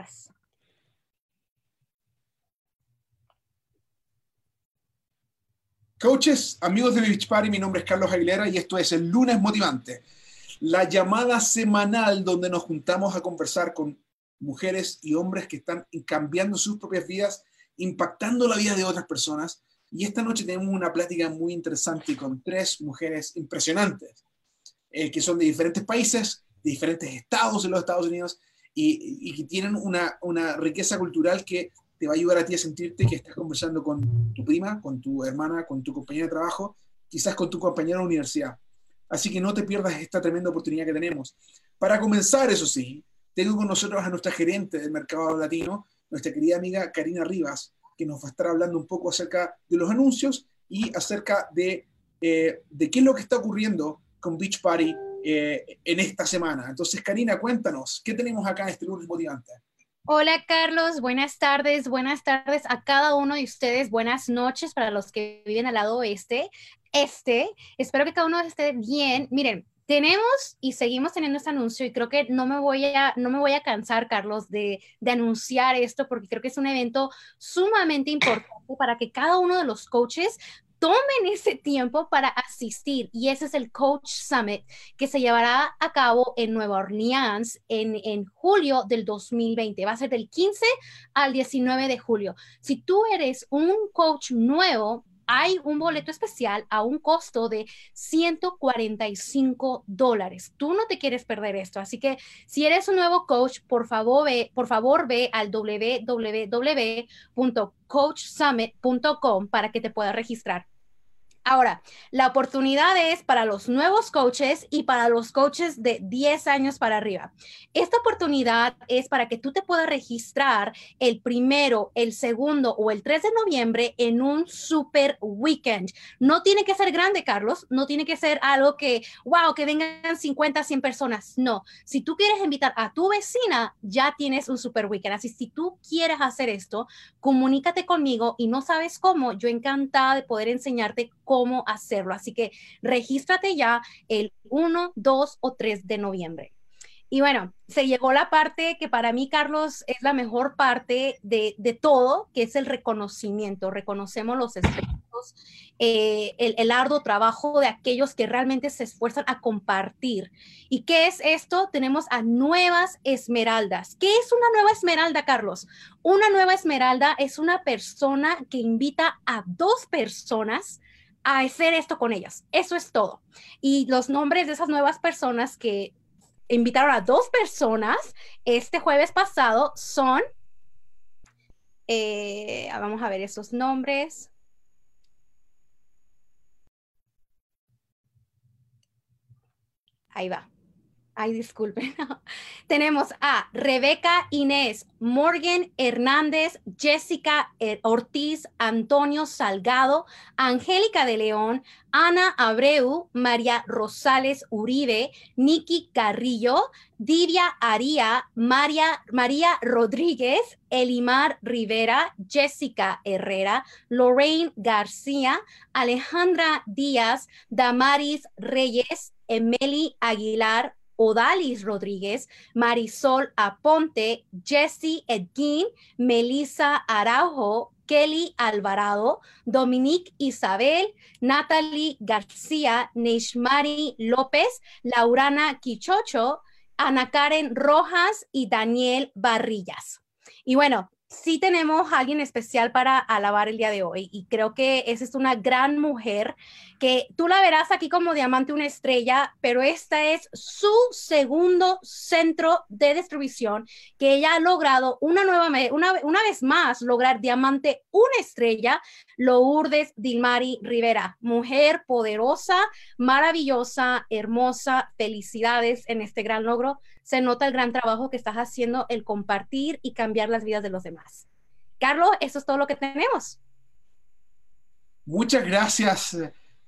estás? Coaches, amigos de Beach Party, mi nombre es Carlos Aguilera y esto es el lunes motivante, la llamada semanal donde nos juntamos a conversar con mujeres y hombres que están cambiando sus propias vidas, impactando la vida de otras personas. Y esta noche tenemos una plática muy interesante con tres mujeres impresionantes, eh, que son de diferentes países, de diferentes estados de los Estados Unidos y, que tienen una, una riqueza cultural que te va a ayudar a ti a sentirte que estás conversando con tu prima, con tu hermana, con tu compañera de trabajo, quizás con tu compañera de universidad. Así que no te pierdas esta tremenda oportunidad que tenemos. Para comenzar, eso sí, tengo con nosotros a nuestra gerente del mercado latino, nuestra querida amiga Karina Rivas, que nos va a estar hablando un poco acerca de los anuncios y acerca de, eh, de qué es lo que está ocurriendo con Beach Party eh, en esta semana. Entonces, Karina, cuéntanos, ¿qué tenemos acá este lunes motivante? Hola Carlos, buenas tardes, buenas tardes a cada uno de ustedes, buenas noches para los que viven al lado oeste, este, espero que cada uno esté bien. Miren, tenemos y seguimos teniendo este anuncio y creo que no me voy a, no me voy a cansar, Carlos, de, de, anunciar esto porque creo que es un evento sumamente importante para que cada uno de los coaches tomen ese tiempo para asistir y ese es el Coach Summit que se llevará a cabo en Nueva Orleans en, en, julio del 2020. Va a ser del 15 al 19 de julio. Si tú eres un coach nuevo, hay un boleto especial a un costo de 145 dólares. Tú no te quieres perder esto, así que si eres un nuevo coach, por favor ve, por favor ve al www.coachsummit.com para que te puedas registrar. Ahora, la oportunidad es para los nuevos coaches y para los coaches de 10 años para arriba. Esta oportunidad es para que tú te puedas registrar el primero, el segundo o el 3 de noviembre en un super weekend. No tiene que ser grande, Carlos. No tiene que ser algo que, wow, que vengan 50, 100 personas. No. Si tú quieres invitar a tu vecina, ya tienes un super weekend. Así, si tú quieres hacer esto, comunícate conmigo y no sabes cómo, yo encantada de poder enseñarte cómo hacerlo. Así que regístrate ya el 1, 2 o 3 de noviembre. Y bueno, se llegó la parte que para mí, Carlos, es la mejor parte de, de todo, que es el reconocimiento. Reconocemos los esfuerzos, eh, el, el, arduo trabajo de aquellos que realmente se esfuerzan a compartir. ¿Y qué es esto? Tenemos a nuevas esmeraldas. ¿Qué es una nueva esmeralda, Carlos? Una nueva esmeralda es una persona que invita a dos personas a hacer esto con ellas. Eso es todo. Y los nombres de esas nuevas personas que invitaron a dos personas este jueves pasado son, eh, vamos a ver esos nombres. Ahí va. Ay, disculpen. Tenemos a Rebeca Inés, Morgan Hernández, Jessica eh, Ortiz, Antonio Salgado, Angélica de León, Ana Abreu, María Rosales Uribe, Nikki Carrillo, Divia Aría, María, María Rodríguez, Elimar Rivera, Jessica Herrera, Lorraine García, Alejandra Díaz, Damaris Reyes, Emily Aguilar, Odalis Rodríguez, Marisol Aponte, Jessie Edguín, Melissa Araujo, Kelly Alvarado, Dominique Isabel, Natalie García, Neishmari López, Laurana Quichocho, Ana Karen Rojas y Daniel Barrillas. Y bueno, sí tenemos a alguien especial para alabar el día de hoy y creo que esa es una gran mujer que tú la verás aquí como diamante una estrella, pero esta es su segundo centro de distribución que ella ha logrado una nueva una, una vez más lograr diamante una estrella, Lourdes Dilmari Rivera, mujer poderosa, maravillosa, hermosa, felicidades en este gran logro se nota el gran trabajo que estás haciendo, el compartir y cambiar las vidas de los demás. Carlos, eso es todo lo que tenemos. Muchas gracias,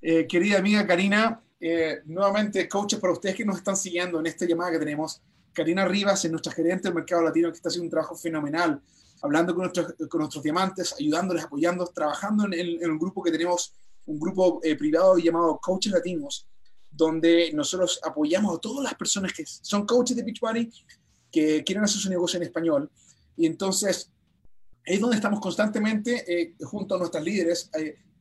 eh, querida amiga Karina. Eh, nuevamente, coaches, para ustedes que nos están siguiendo en esta llamada que tenemos, Karina Rivas es nuestra gerente del mercado latino que está haciendo un trabajo fenomenal, hablando con nuestros, diamantes, ayudándoles, apoyándolos, trabajando en, en, un grupo que tenemos, un grupo eh, privado llamado Coaches Latinos, donde nosotros apoyamos a todas las personas que son coaches de Beachbody, que quieren hacer su negocio en español. Y entonces, es donde estamos constantemente junto a nuestras líderes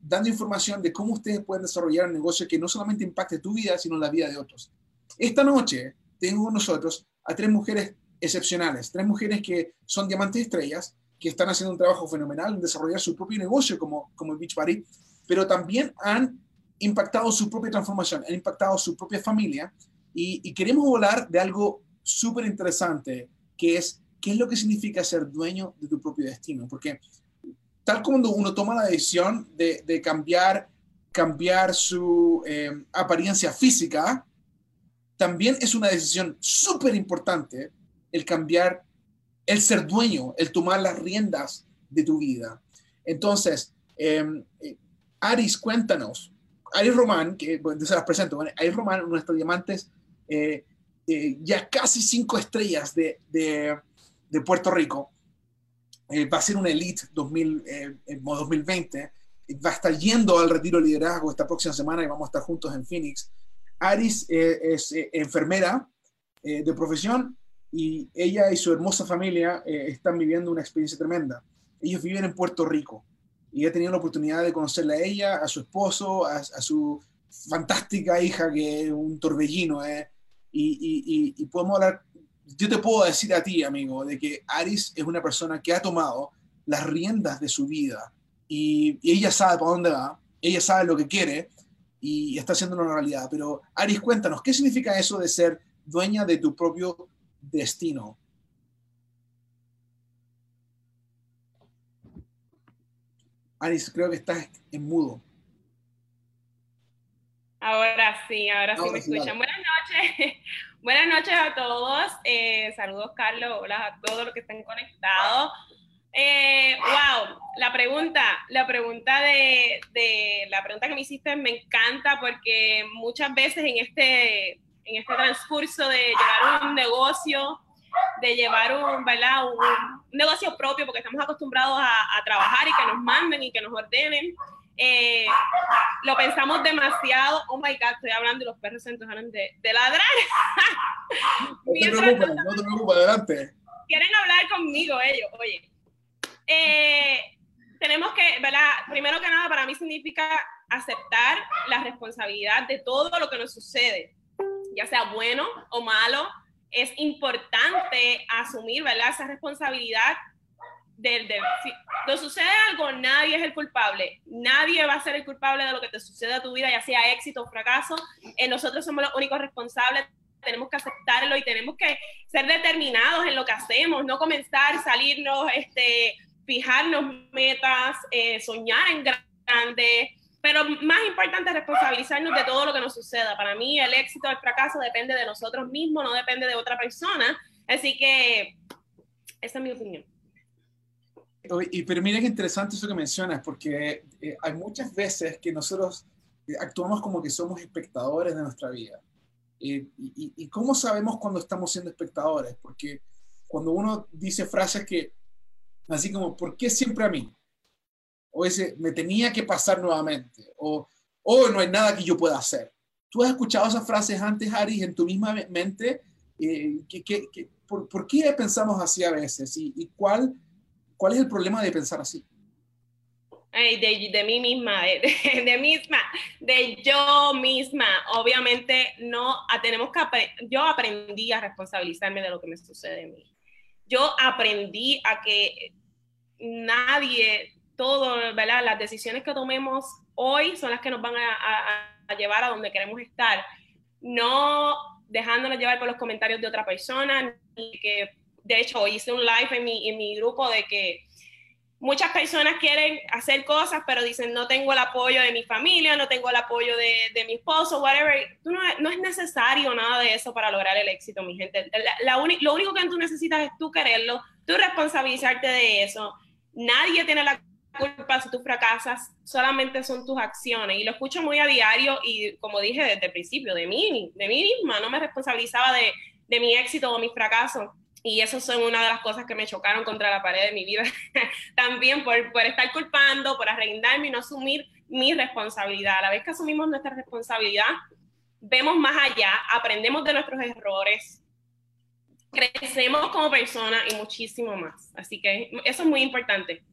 dando información de cómo ustedes pueden desarrollar un negocio que no solamente impacte tu vida, sino la vida de otros. Esta noche tengo con nosotros a tres mujeres excepcionales, tres mujeres que son diamantes estrellas, que están haciendo un trabajo fenomenal en desarrollar su propio negocio como, como el Beach Party, pero también han impactado su propia transformación, han impactado su propia familia y, y queremos hablar de algo súper interesante, que es qué es lo que significa ser dueño de tu propio destino, porque tal como uno toma la decisión de, cambiar, cambiar su eh, apariencia física, también es una decisión súper importante el cambiar, el ser dueño, el tomar las riendas de tu vida. Entonces, eh, Aris, cuéntanos. Aris Román, que bueno, se las presento. Aris Román, nuestros diamantes, eh, ya casi cinco estrellas de, de Puerto Rico. Eh, va a ser una Elite 2000, 2020. Va a estar yendo al retiro de liderazgo esta próxima semana y vamos a estar juntos en Phoenix. Aris eh, es eh, enfermera de profesión y ella y su hermosa familia están viviendo una experiencia tremenda. Ellos viven en Puerto Rico y he tenido la oportunidad de conocerla a ella, a su esposo, a, su fantástica hija que es un torbellino. Y, y, y, podemos hablar yo te puedo decir a ti, amigo, de que Aris es una persona que ha tomado las riendas de su vida y, ella sabe para dónde va, ella sabe lo que quiere y está haciendo una realidad. Pero Aris, cuéntanos, ¿qué significa eso de ser dueña de tu propio destino? Aris, creo que estás en mudo. Ahora sí, ahora sí me escuchan. Buenas noches. Buenas noches a todos. Eh, saludos, Carlos. Hola a todos los que estén conectados. Eh, wow, la pregunta, la pregunta de, la pregunta que me hiciste me encanta porque muchas veces en este, en este transcurso de llevar un negocio, de llevar un, ¿verdad? un, negocio propio, porque estamos acostumbrados a, a trabajar y que nos manden y que nos ordenen, eh, lo pensamos demasiado. Oh my God, estoy hablando y los perros se antojaron de, de ladrar. no te preocupes, no te preocupes, adelante. Quieren hablar conmigo ellos, oye. Eh, tenemos que, ¿verdad? Primero que nada, para mí significa aceptar la responsabilidad de todo lo que nos sucede, ya sea bueno o malo. Es importante asumir, ¿verdad? Esa responsabilidad del, si nos sucede algo, nadie es el culpable. Nadie va a ser el culpable de lo que te sucede a tu vida, ya sea éxito o fracaso. Eh, nosotros somos los únicos responsables. Tenemos que aceptarlo y tenemos que ser determinados en lo que hacemos, no comenzar, salirnos, este, fijarnos metas, eh, soñar en grande, pero más importante, responsabilizarnos de todo lo que nos suceda. Para mí, el éxito o el fracaso depende de nosotros mismos, no depende de otra persona. Así que esa es mi opinión. Y, pero mira qué interesante eso que mencionas, porque eh, hay muchas veces que nosotros eh, actuamos como que somos espectadores de nuestra vida. y, y, cómo sabemos cuando estamos siendo espectadores? Porque cuando uno dice frases que, así como, ¿por qué siempre a mí? O ese, me tenía que pasar nuevamente. O, oh, no hay nada que yo pueda hacer. ¿Tú has escuchado esas frases antes, Ari, en tu misma mente? Eh, que, por, por, qué pensamos así a veces? ¿Y, y cuál ¿Cuál es el problema de pensar así? de, de, mí misma, de, de, misma, de yo misma. Obviamente no tenemos que yo aprendí a responsabilizarme de lo que me sucede a mí. Yo aprendí a que nadie, todo, ¿verdad? Las decisiones que tomemos hoy son las que nos van a, a llevar a donde queremos estar. No dejándonos llevar por los comentarios de otra persona, ni que de hecho, hice un live en mi, en mi grupo de que muchas personas quieren hacer cosas, pero dicen, no tengo el apoyo de mi familia, no tengo el apoyo de, de mi esposo, whatever. no, no, es necesario nada de eso para lograr el éxito, mi gente. La, lo único que tú necesitas es tú quererlo, tú responsabilizarte de eso. Nadie tiene la culpa si tú fracasas, solamente son tus acciones. Y lo escucho muy a diario y como dije desde el principio, de mí, de mí misma, no me responsabilizaba de, de mi éxito o mi fracaso. Y eso son una de las cosas que me chocaron contra la pared de mi vida. También por, por estar culpando, por arrendarme y no asumir mi responsabilidad. A la vez que asumimos nuestra responsabilidad, vemos más allá, aprendemos de nuestros errores, crecemos como personas y muchísimo más. Así que eso es muy importante.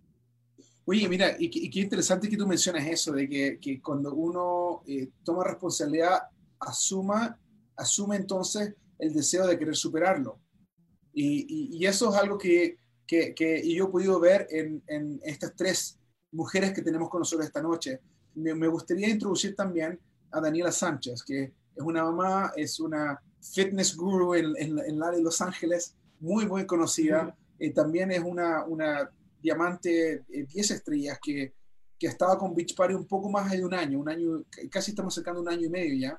Oye, mira, y, qué interesante que tú mencionas eso, de que, que cuando uno eh, toma responsabilidad, asuma, asume entonces el deseo de querer superarlo. Y, y, eso es algo que, que, que, yo he podido ver en, en, estas tres mujeres que tenemos con nosotros esta noche. Me, me gustaría introducir también a Daniela Sánchez, que es una mamá, es una fitness guru en, en, en la de Los Ángeles, muy, muy conocida. Eh, también es una, una diamante 10 eh, estrellas que, que estaba con Beach Party un poco más de un año, un año, casi estamos sacando un año y medio ya,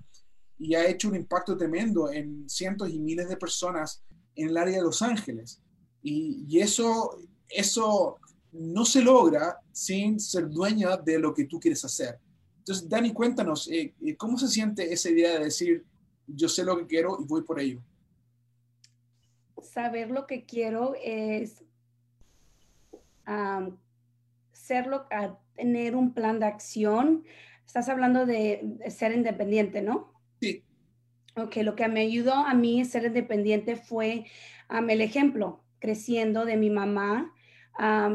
y ha hecho un impacto tremendo en cientos y miles de personas en el área de Los Ángeles. Y, eso, eso no se logra sin ser dueña de lo que tú quieres hacer. Entonces, Dani, cuéntanos, eh, eh, ¿cómo se siente esa idea de decir, yo sé lo que quiero y voy por ello? Saber lo que quiero es serlo, a tener un plan de acción. Estás hablando de, ser independiente, ¿no? Ok, lo que me ayudó a mí ser independiente fue el ejemplo creciendo de mi mamá.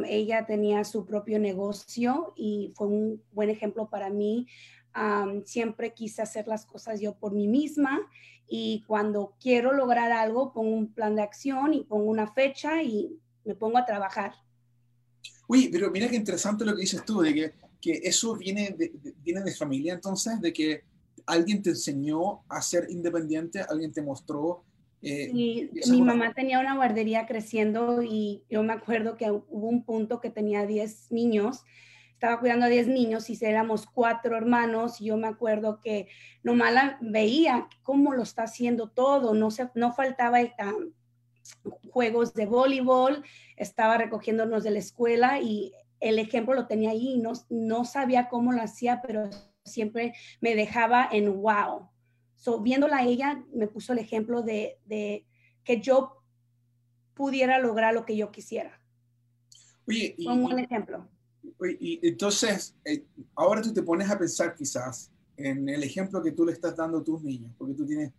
ella tenía su propio negocio y fue un buen ejemplo para mí. siempre quise hacer las cosas yo por mí misma y cuando quiero lograr algo pongo un plan de acción y pongo una fecha y me pongo a trabajar. Uy, pero mira qué interesante lo que dices tú, de que, que eso viene viene de familia entonces, de que alguien te enseñó a ser independiente, alguien te mostró. Eh, mi mamá tenía una guardería creciendo y yo me acuerdo que hubo un punto que tenía 10 niños, estaba cuidando a 10 niños y éramos cuatro hermanos y yo me acuerdo que nomás la veía cómo lo está haciendo todo, no, se, no faltaba el, juegos de voleibol, estaba recogiéndonos de la escuela y el ejemplo lo tenía ahí, no, no sabía cómo lo hacía, pero siempre me dejaba en wow. So, viéndola a ella, me puso el ejemplo de, de que yo pudiera lograr lo que yo quisiera. Oye, y, un buen ejemplo. y entonces, eh, ahora tú te pones a pensar quizás en el ejemplo que tú le estás dando a tus niños, porque tú tienes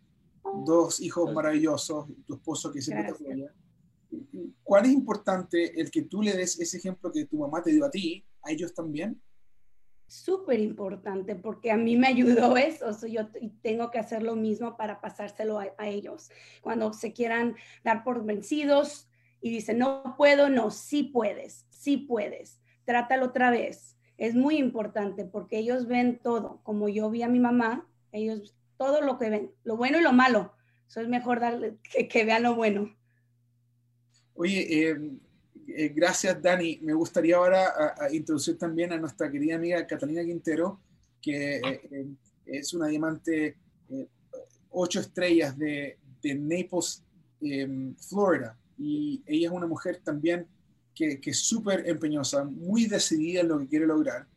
dos hijos maravillosos, tu esposo que siempre te apoya. ¿Cuál es importante el que tú le des ese ejemplo que tu mamá te dio a ti, a ellos también? Súper importante porque a mí me ayudó eso, yo tengo que hacer lo mismo para pasárselo a, ellos. Cuando se quieran dar por vencidos y dicen, no puedo, no, sí puedes, sí puedes, trátalo otra vez. Es muy importante porque ellos ven todo, como yo vi a mi mamá, ellos todo lo que ven, lo bueno y lo malo. Eso es mejor darle, que, vean lo bueno. Oye, eh, eh, gracias Dani. Me gustaría ahora introducir también a nuestra querida amiga Catalina Quintero, que eh, es una diamante ocho estrellas de, de Naples, Florida. Y ella es una mujer también que, que es súper empeñosa, muy decidida en lo que quiere lograr.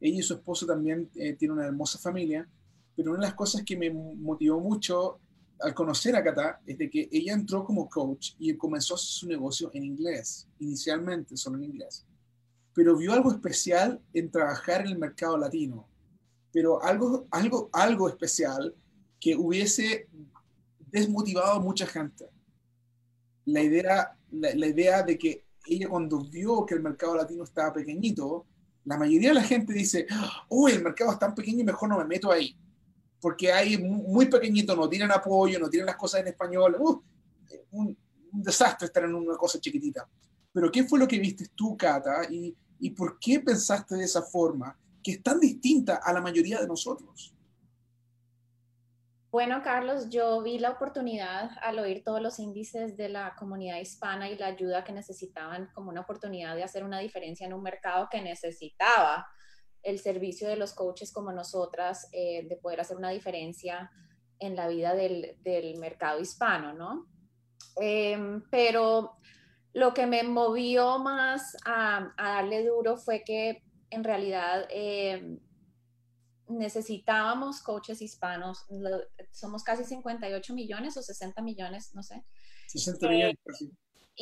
Ella y su esposo también tienen una hermosa familia pero una de las cosas que me motivó mucho al conocer a Cata es de que ella entró como coach y comenzó su negocio en inglés, inicialmente solo en inglés, pero vio algo especial en trabajar en el mercado latino, pero algo, algo, algo especial que hubiese desmotivado a mucha gente. La idea, la, idea de que ella cuando vio que el mercado latino estaba pequeñito, la mayoría de la gente dice, oh, el mercado es tan pequeño mejor no me meto ahí porque hay muy pequeñito, no tienen apoyo, no tienen las cosas en español. Uh, un, desastre estar en una cosa chiquitita. Pero ¿qué fue lo que viste tú, Cata? Y, ¿Y por qué pensaste de esa forma, que es tan distinta a la mayoría de nosotros? Bueno, Carlos, yo vi la oportunidad al oír todos los índices de la comunidad hispana y la ayuda que necesitaban como una oportunidad de hacer una diferencia en un mercado que necesitaba el servicio de los coaches como nosotras eh, de poder hacer una diferencia en la vida del, mercado hispano, ¿no? Em, pero lo que me movió más a, darle duro fue que en realidad em, necesitábamos coaches hispanos. somos casi 58 millones o 60 millones, no sé. 60 millones,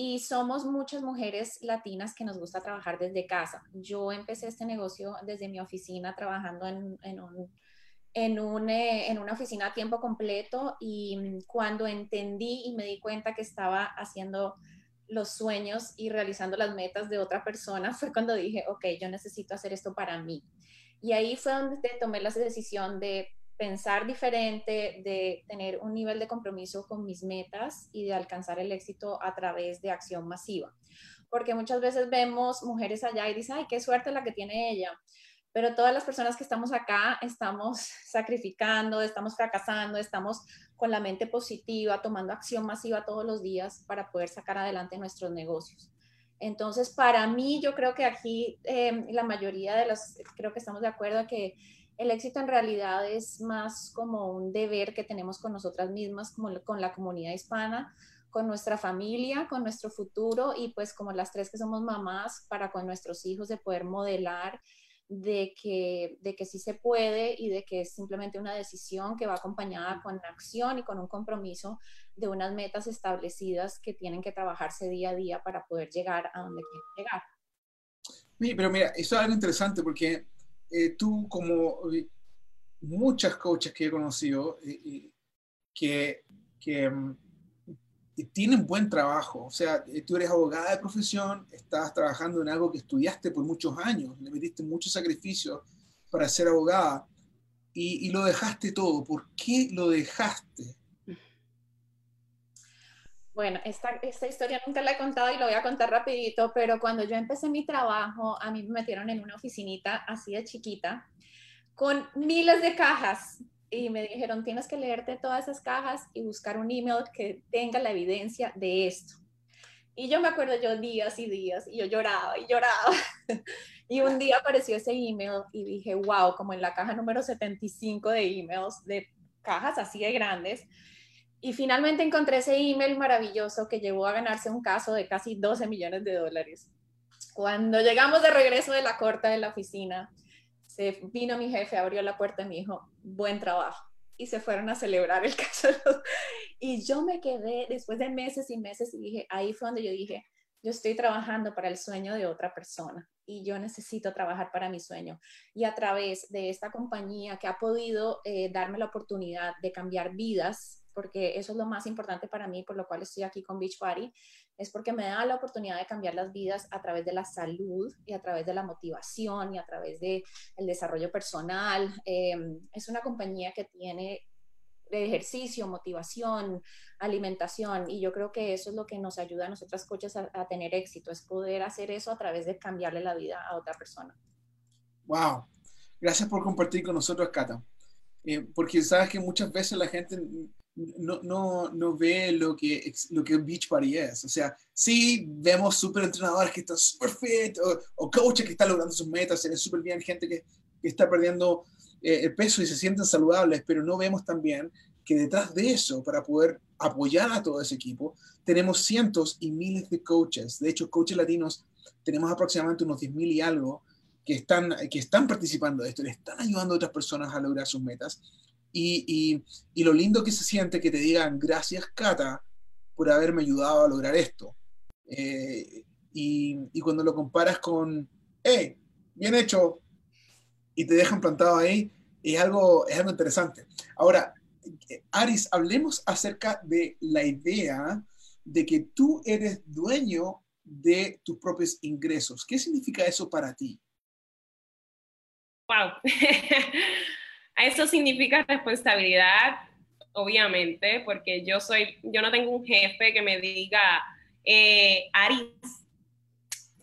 y somos muchas mujeres latinas que nos gusta trabajar desde casa. Yo empecé este negocio desde mi oficina trabajando en, un en, en una oficina a tiempo completo y cuando entendí y me di cuenta que estaba haciendo los sueños y realizando las metas de otra persona, fue cuando dije, ok, yo necesito hacer esto para mí. Y ahí fue donde tomé la decisión de pensar diferente, de tener un nivel de compromiso con mis metas y de alcanzar el éxito a través de acción masiva. Porque muchas veces vemos mujeres allá y dicen, ay, qué suerte la que tiene ella pero todas las personas que estamos acá estamos sacrificando, estamos fracasando, estamos con la mente positiva, tomando acción masiva todos los días para poder sacar adelante nuestros negocios. Entonces, para mí, yo creo que aquí em, la mayoría de las, creo que estamos de acuerdo que el éxito en realidad es más como un deber que tenemos con nosotras mismas, como con la comunidad hispana, con nuestra familia, con nuestro futuro y pues como las tres que somos mamás para con nuestros hijos de poder modelar de que, de que sí se puede y de que es simplemente una decisión que va acompañada con acción y con un compromiso de unas metas establecidas que tienen que trabajarse día a día para poder llegar a donde quieren llegar. Sí, pero mira, eso es algo interesante porque eh, tú como eh, muchas coaches que he conocido eh, que, que mm, tienen buen trabajo. O sea, eh, tú eres abogada de profesión, estás trabajando en algo que estudiaste por muchos años, le metiste mucho sacrificio para ser abogada y, lo dejaste todo. ¿Por qué lo dejaste? Bueno, esta, esta, historia nunca la he contado y lo voy a contar rapidito, pero cuando yo empecé mi trabajo, a mí me metieron en una oficinita así de chiquita, con miles de cajas y me dijeron, tienes que leerte todas esas cajas y buscar un email que tenga la evidencia de esto. Y yo me acuerdo yo días y días y yo lloraba y lloraba. y un día apareció ese email y dije, wow, como en la caja número 75 de emails, de cajas así de grandes. Y finalmente encontré ese email maravilloso que llevó a ganarse un caso de casi 12 millones de dólares. Cuando llegamos de regreso de la corte de la oficina, se vino mi jefe, abrió la puerta y me dijo, buen trabajo. Y se fueron a celebrar el caso. Y yo me quedé después de meses y meses y dije, ahí fue donde yo dije, yo estoy trabajando para el sueño de otra persona y yo necesito trabajar para mi sueño. Y a través de esta compañía que ha podido eh, darme la oportunidad de cambiar vidas, porque eso es lo más importante para mí, por lo cual estoy aquí con Beachbody, es porque me da la oportunidad de cambiar las vidas a través de la salud y a través de la motivación y a través del el desarrollo personal. Em, es una compañía que tiene ejercicio, motivación, alimentación y yo creo que eso es lo que nos ayuda a nosotras coaches a, a tener éxito, es poder hacer eso a través de cambiarle la vida a otra persona. Wow, gracias por compartir con nosotros, Cata. Eh, porque sabes que muchas veces la gente no, no, no ve lo que, lo que Beachbody es. O sea, sí vemos súper entrenadores que están súper fit o, o, coaches que están logrando sus metas, se ven súper bien, gente que, que está perdiendo eh, el peso y se sienten saludables, pero no vemos también que detrás de eso, para poder apoyar a todo ese equipo, tenemos cientos y miles de coaches. De hecho, coaches latinos tenemos aproximadamente unos 10.000 y algo que están, que están participando de esto, le están ayudando a otras personas a lograr sus metas y, y, lo lindo que se siente que te digan, gracias Cata por haberme ayudado a lograr esto. Eh, y, y, cuando lo comparas con, hey, bien hecho, y te dejan plantado ahí, es algo, es algo interesante. Ahora, Aris, hablemos acerca de la idea de que tú eres dueño de tus propios ingresos. ¿Qué significa eso para ti? Wow. Eso significa responsabilidad, obviamente, porque yo soy, yo no tengo un jefe que me diga, eh, Aris,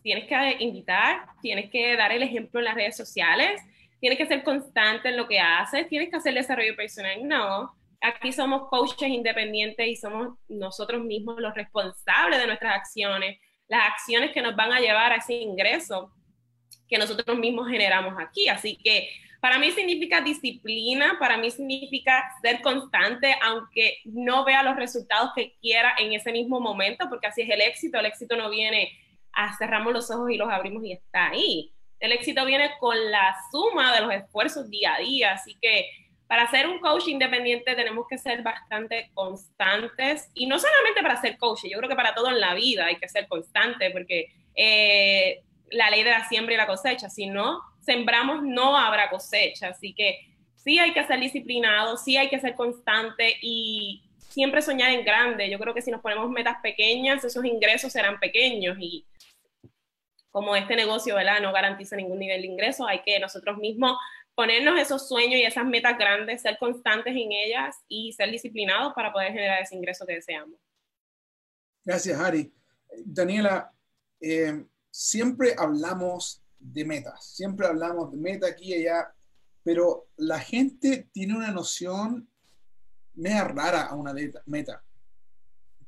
tienes que invitar, tienes que dar el ejemplo en las redes sociales, tienes que ser constante en lo que haces, tienes que hacer desarrollo personal. No, aquí somos coaches independientes y somos nosotros mismos los responsables de nuestras acciones, las acciones que nos van a llevar a ese ingreso que nosotros mismos generamos aquí. Así que para mí significa disciplina, para mí significa ser constante, aunque no vea los resultados que quiera en ese mismo momento, porque así es el éxito. El éxito no viene a cerramos los ojos y los abrimos y está ahí. El éxito viene con la suma de los esfuerzos día a día. Así que para ser un coach independiente tenemos que ser bastante constantes y no solamente para ser coach, yo creo que para todo en la vida hay que ser constante porque eh, la ley de la siembra y la cosecha, si no sembramos no habrá cosecha, así que sí hay que ser disciplinado, sí hay que ser constante y siempre soñar en grande. Yo creo que si nos ponemos metas pequeñas, esos ingresos serán pequeños y como este negocio, ¿verdad? No garantiza ningún nivel de ingreso, hay que nosotros mismos ponernos esos sueños y esas metas grandes, ser constantes en ellas y ser disciplinados para poder generar ese ingreso que deseamos. Gracias, Ari. Daniela, eh, siempre hablamos de metas, siempre hablamos de meta aquí y allá, pero la gente tiene una noción media rara a una meta.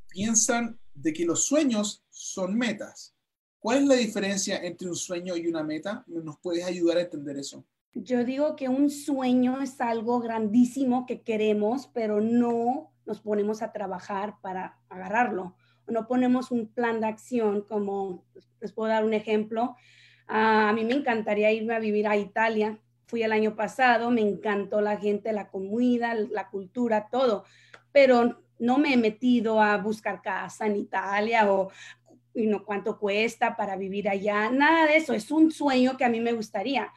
Piensan de que los sueños son metas. ¿Cuál es la diferencia entre un sueño y una meta? ¿Nos puedes ayudar a entender eso? Yo digo que un sueño es algo grandísimo que queremos, pero no nos ponemos a trabajar para agarrarlo. No ponemos un plan de acción, como les puedo dar un ejemplo. A mí me encantaría irme a vivir a Italia. Fui el año pasado, me encantó la gente, la comida, la cultura, todo, pero no me he metido a buscar casa en Italia o no cuánto cuesta para vivir allá, nada de eso, es un sueño que a mí me gustaría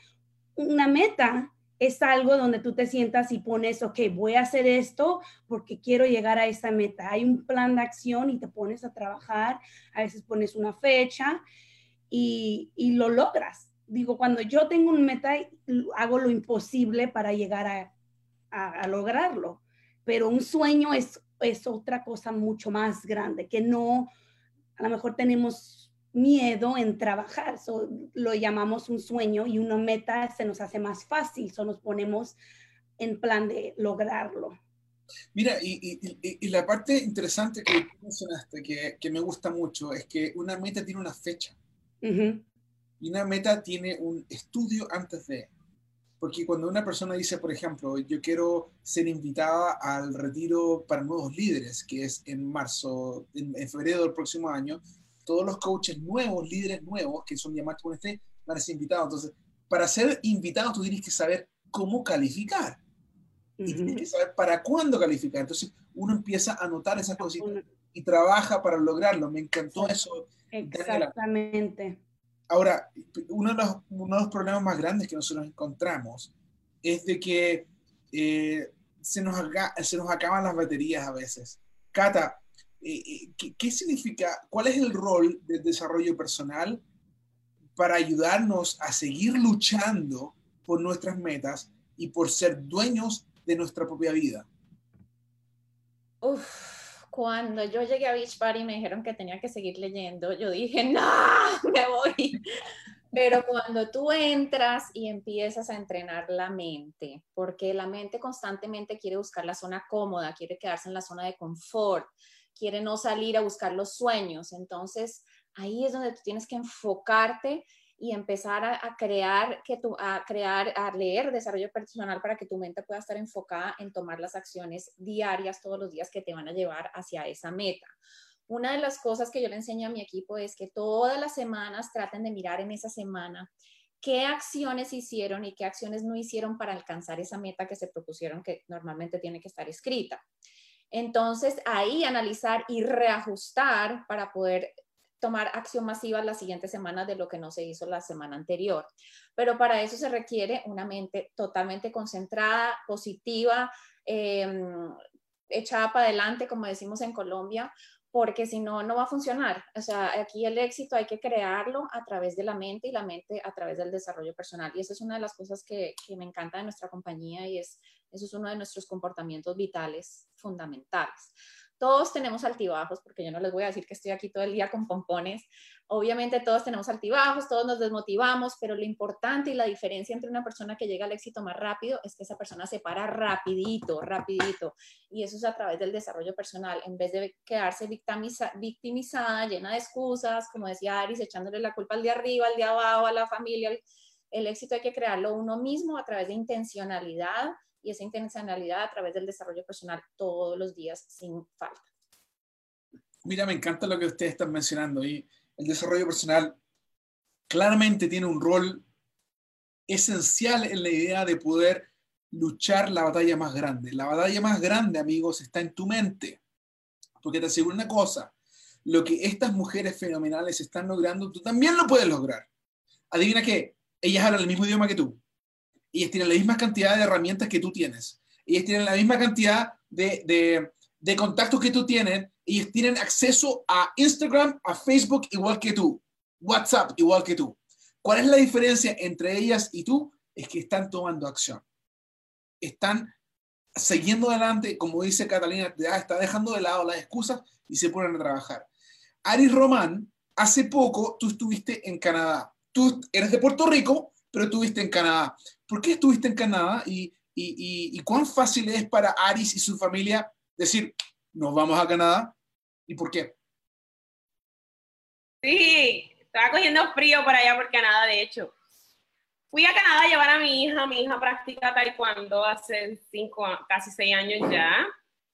una meta es algo donde tú te sientas y pones, ok, voy a hacer esto porque quiero llegar a esa meta. Hay un plan de acción y te pones a trabajar, a veces pones una fecha y, lo logras. Digo, cuando yo tengo una meta, hago lo imposible para llegar a, a, lograrlo, pero un sueño es, es otra cosa mucho más grande, que no, a lo mejor tenemos miedo en trabajar. lo llamamos un sueño y una meta se nos hace más fácil, so nos ponemos en plan de lograrlo. Mira, y, la parte interesante que mencionaste, que, que, me gusta mucho, es que una meta tiene una fecha. Y una meta tiene un estudio antes de. Porque cuando una persona dice, por ejemplo, yo quiero ser invitada al retiro para nuevos líderes, que es en marzo, en, en febrero del próximo año, todos los coaches nuevos, líderes nuevos, que son llamados con este, van a ser invitados. Entonces, para ser invitado, tú tienes que saber cómo calificar. Y tienes que saber para cuándo calificar. Entonces, uno empieza a anotar esas cositas y trabaja para lograrlo. Me encantó eso. Exactamente. Ahora, uno de, los, uno de los problemas más grandes que nosotros encontramos es de que eh, se, nos se nos acaban las baterías a veces. Cata, eh, eh, ¿qué, significa, cuál es el rol del desarrollo personal para ayudarnos a seguir luchando por nuestras metas y por ser dueños de nuestra propia vida? Uf, cuando yo llegué a Beach Party y me dijeron que tenía que seguir leyendo, yo dije, no, me voy. Pero cuando tú entras y empiezas a entrenar la mente, porque la mente constantemente quiere buscar la zona cómoda, quiere quedarse en la zona de confort, quiere no salir a buscar los sueños. Entonces, ahí es donde tú tienes que enfocarte y empezar a, crear, que tú, a crear, a leer desarrollo personal para que tu mente pueda estar enfocada en tomar las acciones diarias todos los días que te van a llevar hacia esa meta. Una de las cosas que yo le enseño a mi equipo es que todas las semanas traten de mirar en esa semana qué acciones hicieron y qué acciones no hicieron para alcanzar esa meta que se propusieron que normalmente tiene que estar escrita. Entonces, ahí analizar y reajustar para poder tomar acción masiva la siguiente semana de lo que no se hizo la semana anterior. Pero para eso se requiere una mente totalmente concentrada, positiva, em, echada para adelante, como decimos en Colombia, porque si no, no va a funcionar. O sea, aquí el éxito hay que crearlo a través de la mente y la mente a través del desarrollo personal. Y eso es una de las cosas que, que me encanta de nuestra compañía y es, eso es uno de nuestros comportamientos vitales fundamentales. Todos tenemos altibajos, porque yo no les voy a decir que estoy aquí todo el día con pompones. Obviamente todos tenemos altibajos, todos nos desmotivamos, pero lo importante y la diferencia entre una persona que llega al éxito más rápido es que esa persona se para rapidito, rapidito. Y eso es a través del desarrollo personal, en vez de quedarse victimizada, llena de excusas, como decía Aris, echándole la culpa al de arriba, al de abajo, a la familia. El éxito hay que crearlo uno mismo a través de intencionalidad, y esa intencionalidad a través del desarrollo personal todos los días sin falta. Mira, me encanta lo que ustedes están mencionando y el desarrollo personal claramente tiene un rol esencial en la idea de poder luchar la batalla más grande. La batalla más grande, amigos, está en tu mente. Porque te aseguro una cosa, lo que estas mujeres fenomenales están logrando, tú también lo puedes lograr. Adivina qué, ellas hablan el mismo idioma que tú Ellas tienen la misma cantidad de herramientas que tú tienes. Ellas tienen la misma cantidad de, de, contactos que tú tienes. Ellas tienen acceso a Instagram, a Facebook igual que tú. WhatsApp igual que tú. ¿Cuál es la diferencia entre ellas y tú? Es que están tomando acción. Están siguiendo adelante, como dice Catalina, está dejando de lado las excusas y se ponen a trabajar. Aris Román, hace poco tú estuviste en Canadá. Tú eres de Puerto Rico, pero estuviste en Canadá. ¿Por qué estuviste en Canadá y, y, y, cuán fácil es para Aris y su familia decir, nos vamos a Canadá? ¿Y por qué? Sí, estaba cogiendo frío por allá por Canadá, de hecho. Fui a Canadá a llevar a mi hija, mi hija practica taekwondo hace cinco, casi seis años ya,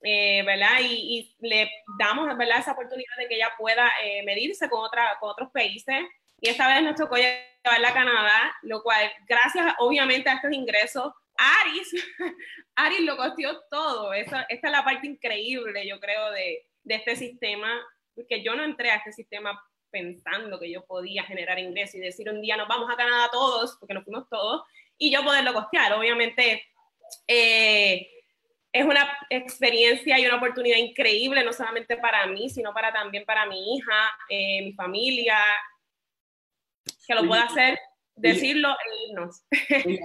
eh, ¿verdad? Y, le damos, ¿verdad? Esa oportunidad de que ella pueda eh, medirse con, otra, con otros países. Y esta vez nos tocó llevarla a Canadá, lo cual, gracias obviamente a estos ingresos, Aris, Aris lo costeó todo. esta es la parte increíble, yo creo, de, de este sistema, porque yo no entré a este sistema pensando que yo podía generar ingresos y decir un día nos vamos a Canadá todos, porque nos fuimos todos, y yo poderlo costear. Obviamente eh, es una experiencia y una oportunidad increíble, no solamente para mí, sino para también para mi hija, eh, mi familia, que lo pueda hacer, decirlo e irnos.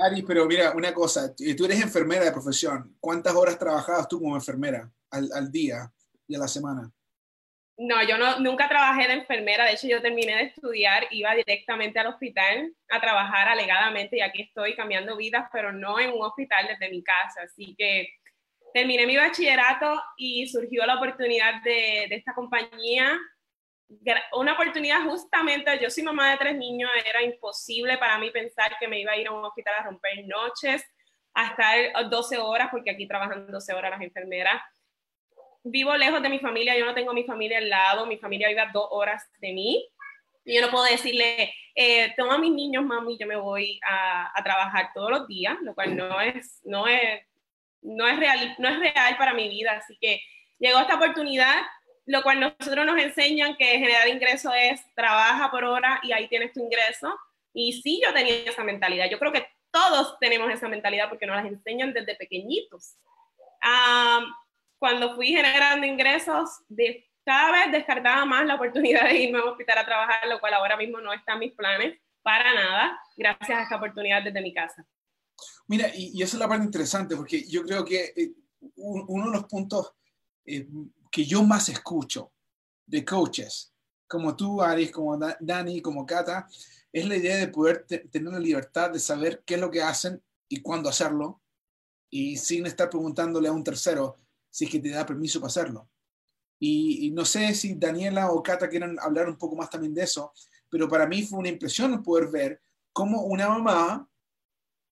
Ari, pero mira, una cosa, tú eres enfermera de profesión. ¿Cuántas horas trabajabas tú como enfermera al, al día y a la semana? No, yo no, nunca trabajé de enfermera, de hecho yo terminé de estudiar, iba directamente al hospital a trabajar alegadamente y aquí estoy cambiando vidas, pero no en un hospital desde mi casa. Así que terminé mi bachillerato y surgió la oportunidad de, de esta compañía. Una oportunidad justamente, yo soy mamá de tres niños, era imposible para mí pensar que me iba a ir a un hospital a romper noches, a estar 12 horas, porque aquí trabajan 12 horas las enfermeras vivo lejos de mi familia, yo no tengo mi familia al lado, mi familia vive a dos horas de mí. Y yo no puedo decirle, eh, toma a mis niños, mami, yo me voy a, a, trabajar todos los días, lo cual no es, no es, no es, real, no es real para mi vida. Así que llegó esta oportunidad, lo cual nosotros nos enseñan que generar ingreso es trabaja por hora y ahí tienes tu ingreso. Y sí, yo tenía esa mentalidad. Yo creo que todos tenemos esa mentalidad porque nos las enseñan desde pequeñitos. Um, cuando fui generando ingresos, de, cada vez descartaba más la oportunidad de irme a un hospital a trabajar, lo cual ahora mismo no está en mis planes para nada, gracias a esta oportunidad desde mi casa. Mira, y, y esa es la parte interesante, porque yo creo que eh, uno de los puntos eh, que yo más escucho de coaches, como tú, Aris, como Dani, como Kata, es la idea de poder tener la libertad de saber qué es lo que hacen y cuándo hacerlo, y sin estar preguntándole a un tercero, si es que te da permiso para hacerlo. Y, no sé si Daniela o Cata quieren hablar un poco más también de eso, pero para mí fue una impresión poder ver cómo una mamá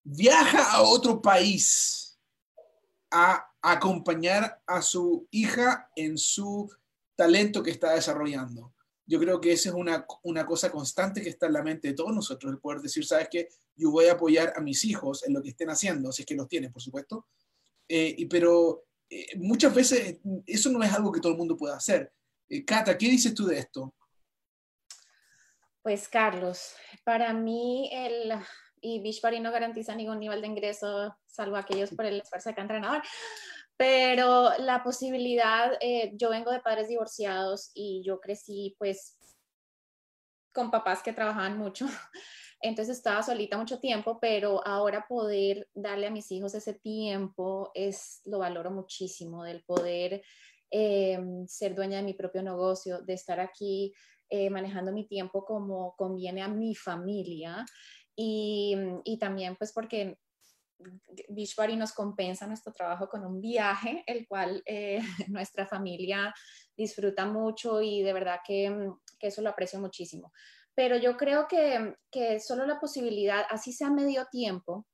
viaja a otro país a acompañar a su hija en su talento que está desarrollando. Yo creo que esa es una, una cosa constante que está en la mente de todos nosotros, el poder decir, ¿sabes qué? Yo voy a apoyar a mis hijos en lo que estén haciendo, si es que los tienen, por supuesto, eh, y, pero eh, muchas veces eso no es algo que todo el mundo pueda hacer. Eh, Cata, ¿qué dices tú de esto? Pues Carlos, para mí el, y Beachbody no garantiza ningún nivel de ingreso, salvo aquellos por el esfuerzo de cada entrenador, pero la posibilidad, eh, yo vengo de padres divorciados y yo crecí pues con papás que trabajaban mucho. Entonces estaba solita mucho tiempo, pero ahora poder darle a mis hijos ese tiempo es lo valoro muchísimo, del poder eh, ser dueña de mi propio negocio, de estar aquí eh, manejando mi tiempo como conviene a mi familia y, y también pues porque Beachbody nos compensa nuestro trabajo con un viaje, el cual eh, nuestra familia disfruta mucho y de verdad que, que eso lo aprecio muchísimo. Pero yo creo que, que solo la posibilidad, así sea medio tiempo,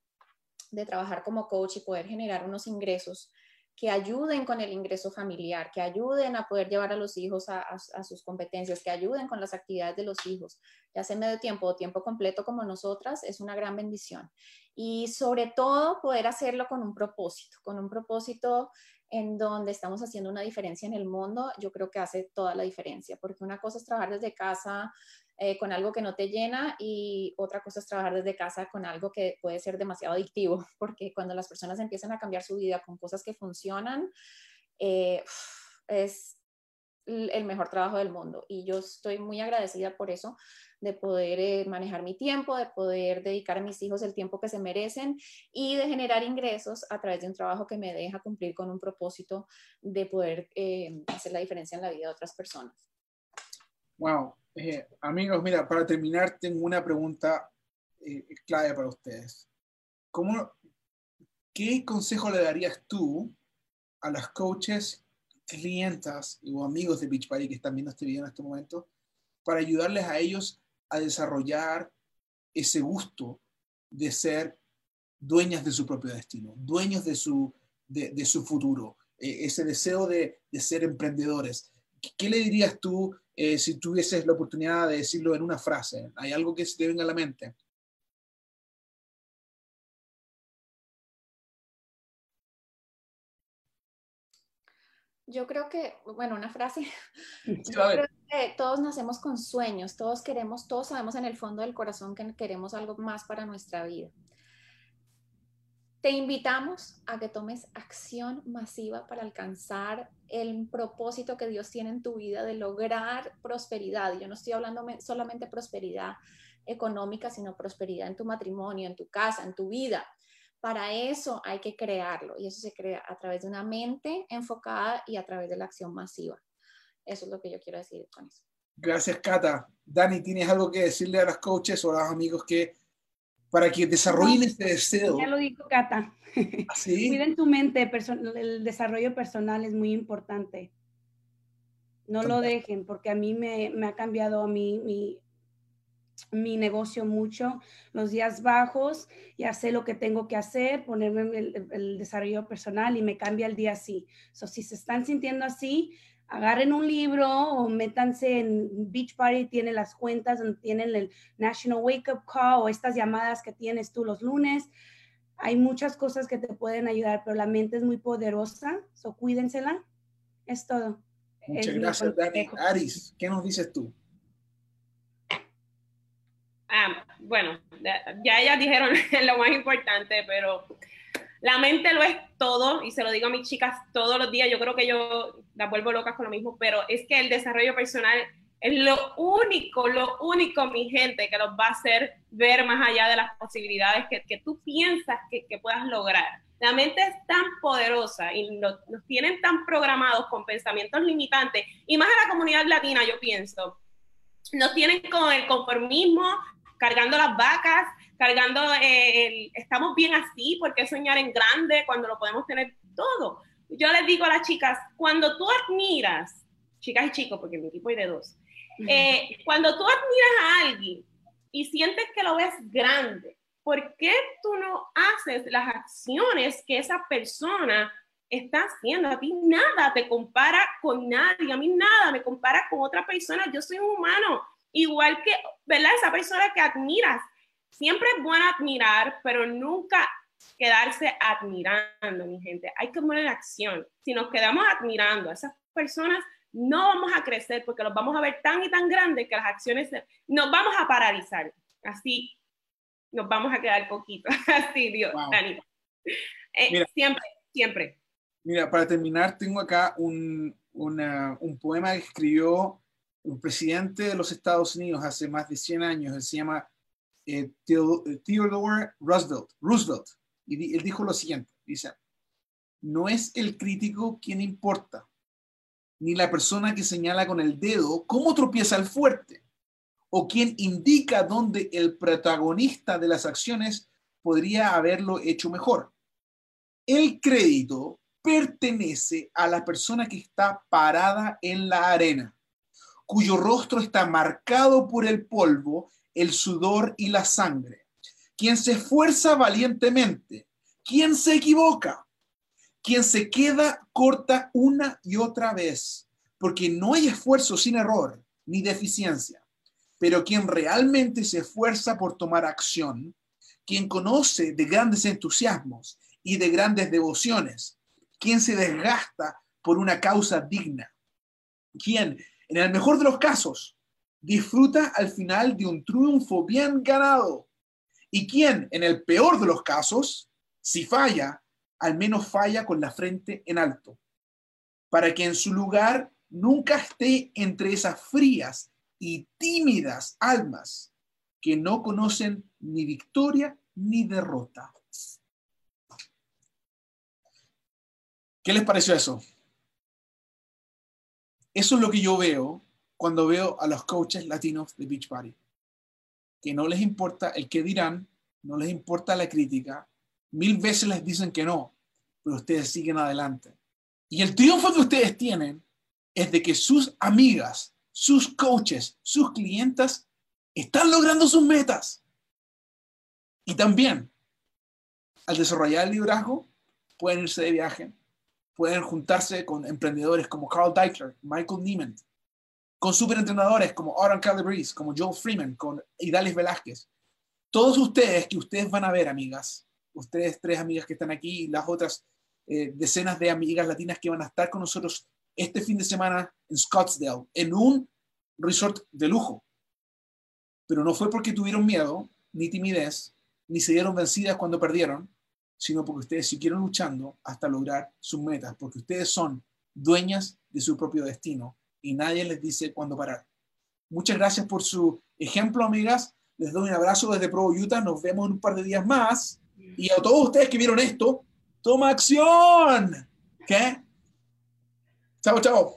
de trabajar como coach y poder generar unos ingresos que ayuden con el ingreso familiar, que ayuden a poder llevar a los hijos a, a, sus competencias, que ayuden con las actividades de los hijos, ya sea medio tiempo o tiempo completo como nosotras, es una gran bendición. Y sobre todo poder hacerlo con un propósito, con un propósito en donde estamos haciendo una diferencia en el mundo, yo creo que hace toda la diferencia, porque una cosa es trabajar desde casa eh, con algo que no te llena y otra cosa es trabajar desde casa con algo que puede ser demasiado adictivo, porque cuando las personas empiezan a cambiar su vida con cosas que funcionan, eh, es el mejor trabajo del mundo. Y yo estoy muy agradecida por eso, de poder eh, manejar mi tiempo, de poder dedicar a mis hijos el tiempo que se merecen y de generar ingresos a través de un trabajo que me deja cumplir con un propósito de poder hacer la diferencia en la vida de otras personas. Wow. Eh, amigos, mira, para terminar, tengo una pregunta clave para ustedes. ¿Cómo, ¿Qué consejo le darías tú a las coaches clientas o amigos de Beachbody que están viendo este video en este momento para ayudarles a ellos a desarrollar ese gusto de ser dueñas de su propio destino, dueños de su, de, su futuro, eh, ese deseo de, ser emprendedores. ¿Qué le dirías tú eh, si tuvieses la oportunidad de decirlo en una frase? ¿Hay algo que se te venga a la mente? Yo creo que, bueno, una frase. Yo creo que todos nacemos con sueños, todos queremos, todos sabemos en el fondo del corazón que queremos algo más para nuestra vida. Te invitamos a que tomes acción masiva para alcanzar el propósito que Dios tiene en tu vida de lograr prosperidad. Yo no estoy hablando solamente prosperidad económica, sino prosperidad en tu matrimonio, en tu casa, en tu vida para eso hay que crearlo y eso se crea a través de una mente enfocada y a través de la acción masiva. Eso es lo que yo quiero decir con eso. Gracias, Cata. Dani, ¿tienes algo que decirle a los coaches o a los amigos que para que desarrollen este deseo? Ya lo dijo Cata. ¿Ah, ¿Sí? Cuiden tu mente, el desarrollo personal es muy importante. No lo dejen, porque a mí me, me ha cambiado a mí, mi, mi negocio mucho, los días bajos, ya sé lo que tengo que hacer, ponerme el, el desarrollo personal y me cambia el día así. So, si se están sintiendo así, agarren un libro o métanse en Beach Party, tiene las cuentas, tienen el National Wake Up Call o estas llamadas que tienes tú los lunes. Hay muchas cosas que te pueden ayudar, pero la mente es muy poderosa, so cuídensela. Es todo. Muchas gracias, Dani. Aris, ¿qué nos dices tú? Ah, bueno, ya ellas dijeron lo más importante, pero la mente lo es todo, y se lo digo a mis chicas todos los días, yo creo que yo las vuelvo locas con lo mismo, pero es que el desarrollo personal es lo único, lo único, mi gente, que los va a hacer ver más allá de las posibilidades que, que tú piensas que, que, puedas lograr. La mente es tan poderosa y nos, nos tienen tan programados con pensamientos limitantes, y más a la comunidad latina, yo pienso, nos tienen con el conformismo, cargando las vacas, cargando, eh, estamos bien así, ¿por qué soñar en grande cuando lo podemos tener todo? Yo les digo a las chicas, cuando tú admiras, chicas y chicos, porque mi equipo hay de dos, eh, cuando tú admiras a alguien y sientes que lo ves grande, ¿por qué tú no haces las acciones que esa persona está haciendo? A ti nada te compara con nadie, a mí nada me compara con otra persona, yo soy un humano, igual que, ¿verdad? Esa persona que admiras. Siempre es bueno admirar, pero nunca quedarse admirando, mi gente. Hay que poner en acción. Si nos quedamos admirando a esas personas, no vamos a crecer porque los vamos a ver tan y tan grandes que las acciones nos vamos a paralizar. Así nos vamos a quedar poquito. Así, Dios, Dani. Eh, siempre, siempre. Mira, para terminar, tengo acá un, un poema que escribió un presidente de los Estados Unidos hace más de 100 años, él se llama eh, eh, Theodore Roosevelt, Roosevelt, y él dijo lo siguiente, dice, no es el crítico quien importa, ni la persona que señala con el dedo cómo tropieza el fuerte, o quien indica dónde el protagonista de las acciones podría haberlo hecho mejor. El crédito pertenece a la persona que está parada en la arena cuyo rostro está marcado por el polvo, el sudor y la sangre, quien se esfuerza valientemente, quien se equivoca, quien se queda corta una y otra vez, porque no hay esfuerzo sin error ni deficiencia, pero quien realmente se esfuerza por tomar acción, quien conoce de grandes entusiasmos y de grandes devociones, quien se desgasta por una causa digna, quien en el mejor de los casos, disfruta al final de un triunfo bien ganado. Y quien, en el peor de los casos, si falla, al menos falla con la frente en alto, para que en su lugar nunca esté entre esas frías y tímidas almas que no conocen ni victoria ni derrota. ¿Qué les pareció eso? Eso es lo que yo veo cuando veo a los coaches latinos de Beach Party. Que no les importa el que dirán, no les importa la crítica, mil veces les dicen que no, pero ustedes siguen adelante. Y el triunfo que ustedes tienen es de que sus amigas, sus coaches, sus clientas están logrando sus metas. Y también, al desarrollar el liderazgo, pueden irse de viaje, pueden juntarse con emprendedores como Carl Deichler, Michael Neiman, con superentrenadores como Aaron Calabrese, como Joel Freeman, con Idalis Velázquez. Todos ustedes que ustedes van a ver, amigas, ustedes tres amigas que están aquí y las otras eh, decenas de amigas latinas que van a estar con nosotros este fin de semana en Scottsdale, en un resort de lujo. Pero no fue porque tuvieron miedo, ni timidez, ni se dieron vencidas cuando perdieron, sino porque ustedes siguieron luchando hasta lograr sus metas, porque ustedes son dueñas de su propio destino y nadie les dice cuándo parar. Muchas gracias por su ejemplo, amigas. Les doy un abrazo desde Pro Utah. Nos vemos en un par de días más. Y a todos ustedes que vieron esto, toma acción. ¿Qué? Chao, chao.